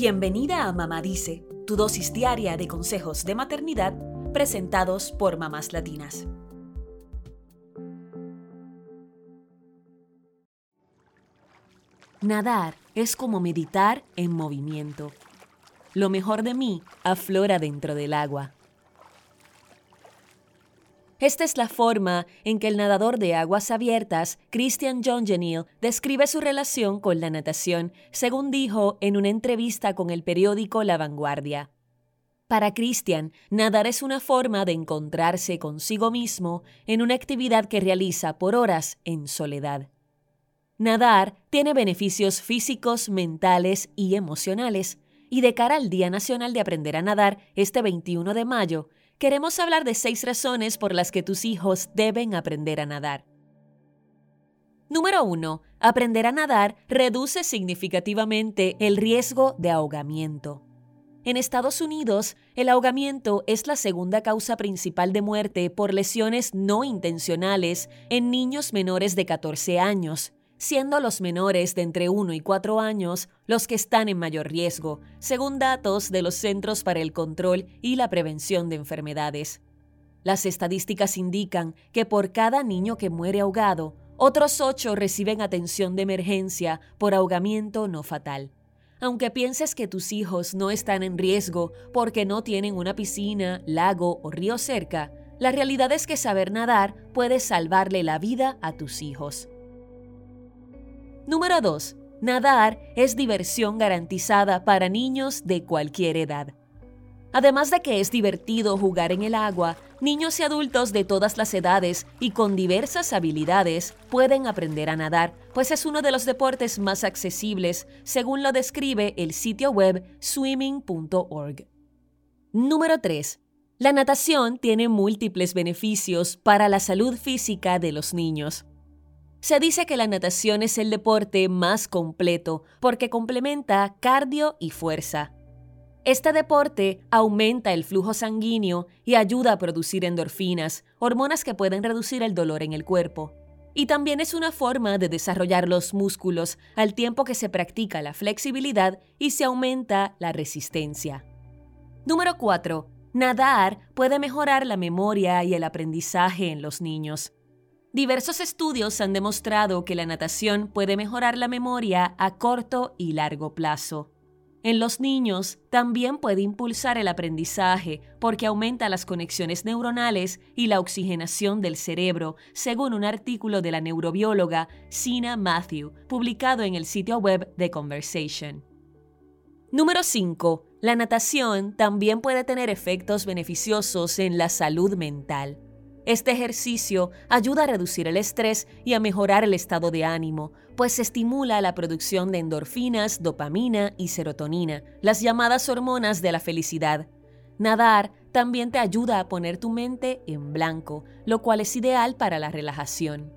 Bienvenida a Mamá Dice, tu dosis diaria de consejos de maternidad presentados por mamás latinas. Nadar es como meditar en movimiento. Lo mejor de mí aflora dentro del agua. Esta es la forma en que el nadador de aguas abiertas, Christian John Genil, describe su relación con la natación, según dijo en una entrevista con el periódico La Vanguardia. Para Christian, nadar es una forma de encontrarse consigo mismo en una actividad que realiza por horas en soledad. Nadar tiene beneficios físicos, mentales y emocionales, y de cara al Día Nacional de Aprender a Nadar, este 21 de mayo, queremos hablar de seis razones por las que tus hijos deben aprender a nadar. Número 1. Aprender a nadar reduce significativamente el riesgo de ahogamiento. En Estados Unidos, el ahogamiento es la segunda causa principal de muerte por lesiones no intencionales en niños menores de 14 años, siendo los menores de entre 1 y 4 años los que están en mayor riesgo, según datos de los Centros para el Control y la Prevención de Enfermedades. Las estadísticas indican que por cada niño que muere ahogado, otros 8 reciben atención de emergencia por ahogamiento no fatal. Aunque pienses que tus hijos no están en riesgo porque no tienen una piscina, lago o río cerca, la realidad es que saber nadar puede salvarle la vida a tus hijos. Número 2. Nadar es diversión garantizada para niños de cualquier edad. Además de que es divertido jugar en el agua, niños y adultos de todas las edades y con diversas habilidades pueden aprender a nadar, pues es uno de los deportes más accesibles, según lo describe el sitio web swimming.org. Número 3. La natación tiene múltiples beneficios para la salud física de los niños. Se dice que la natación es el deporte más completo porque complementa cardio y fuerza. Este deporte aumenta el flujo sanguíneo y ayuda a producir endorfinas, hormonas que pueden reducir el dolor en el cuerpo. Y también es una forma de desarrollar los músculos al tiempo que se practica la flexibilidad y se aumenta la resistencia. Número 4. Nadar puede mejorar la memoria y el aprendizaje en los niños. Diversos estudios han demostrado que la natación puede mejorar la memoria a corto y largo plazo. En los niños también puede impulsar el aprendizaje porque aumenta las conexiones neuronales y la oxigenación del cerebro, según un artículo de la neurobióloga Sina Matthew, publicado en el sitio web de Conversation. Número 5. La natación también puede tener efectos beneficiosos en la salud mental. Este ejercicio ayuda a reducir el estrés y a mejorar el estado de ánimo, pues estimula la producción de endorfinas, dopamina y serotonina, las llamadas hormonas de la felicidad. Nadar también te ayuda a poner tu mente en blanco, lo cual es ideal para la relajación.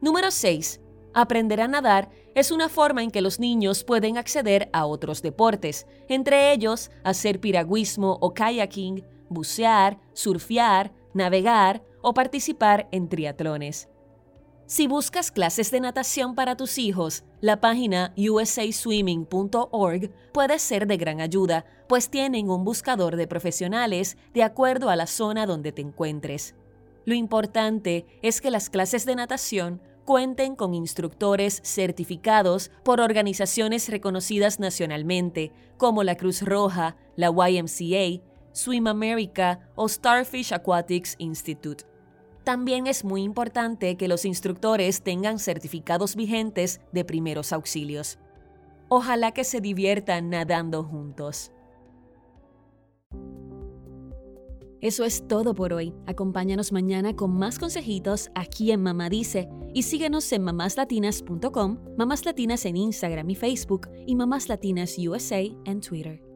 Número 6. Aprender a nadar es una forma en que los niños pueden acceder a otros deportes, entre ellos hacer piragüismo o kayaking, bucear, surfear, navegar o participar en triatlones. Si buscas clases de natación para tus hijos, la página usaswimming.org puede ser de gran ayuda, pues tienen un buscador de profesionales de acuerdo a la zona donde te encuentres. Lo importante es que las clases de natación cuenten con instructores certificados por organizaciones reconocidas nacionalmente, como la Cruz Roja, la YMCA, Swim America o Starfish Aquatics Institute. También es muy importante que los instructores tengan certificados vigentes de primeros auxilios. Ojalá que se diviertan nadando juntos. Eso es todo por hoy. Acompáñanos mañana con más consejitos aquí en Mamá Dice y síguenos en mamáslatinas.com, Mamás Latinas en Instagram y Facebook y Mamás Latinas USA en Twitter.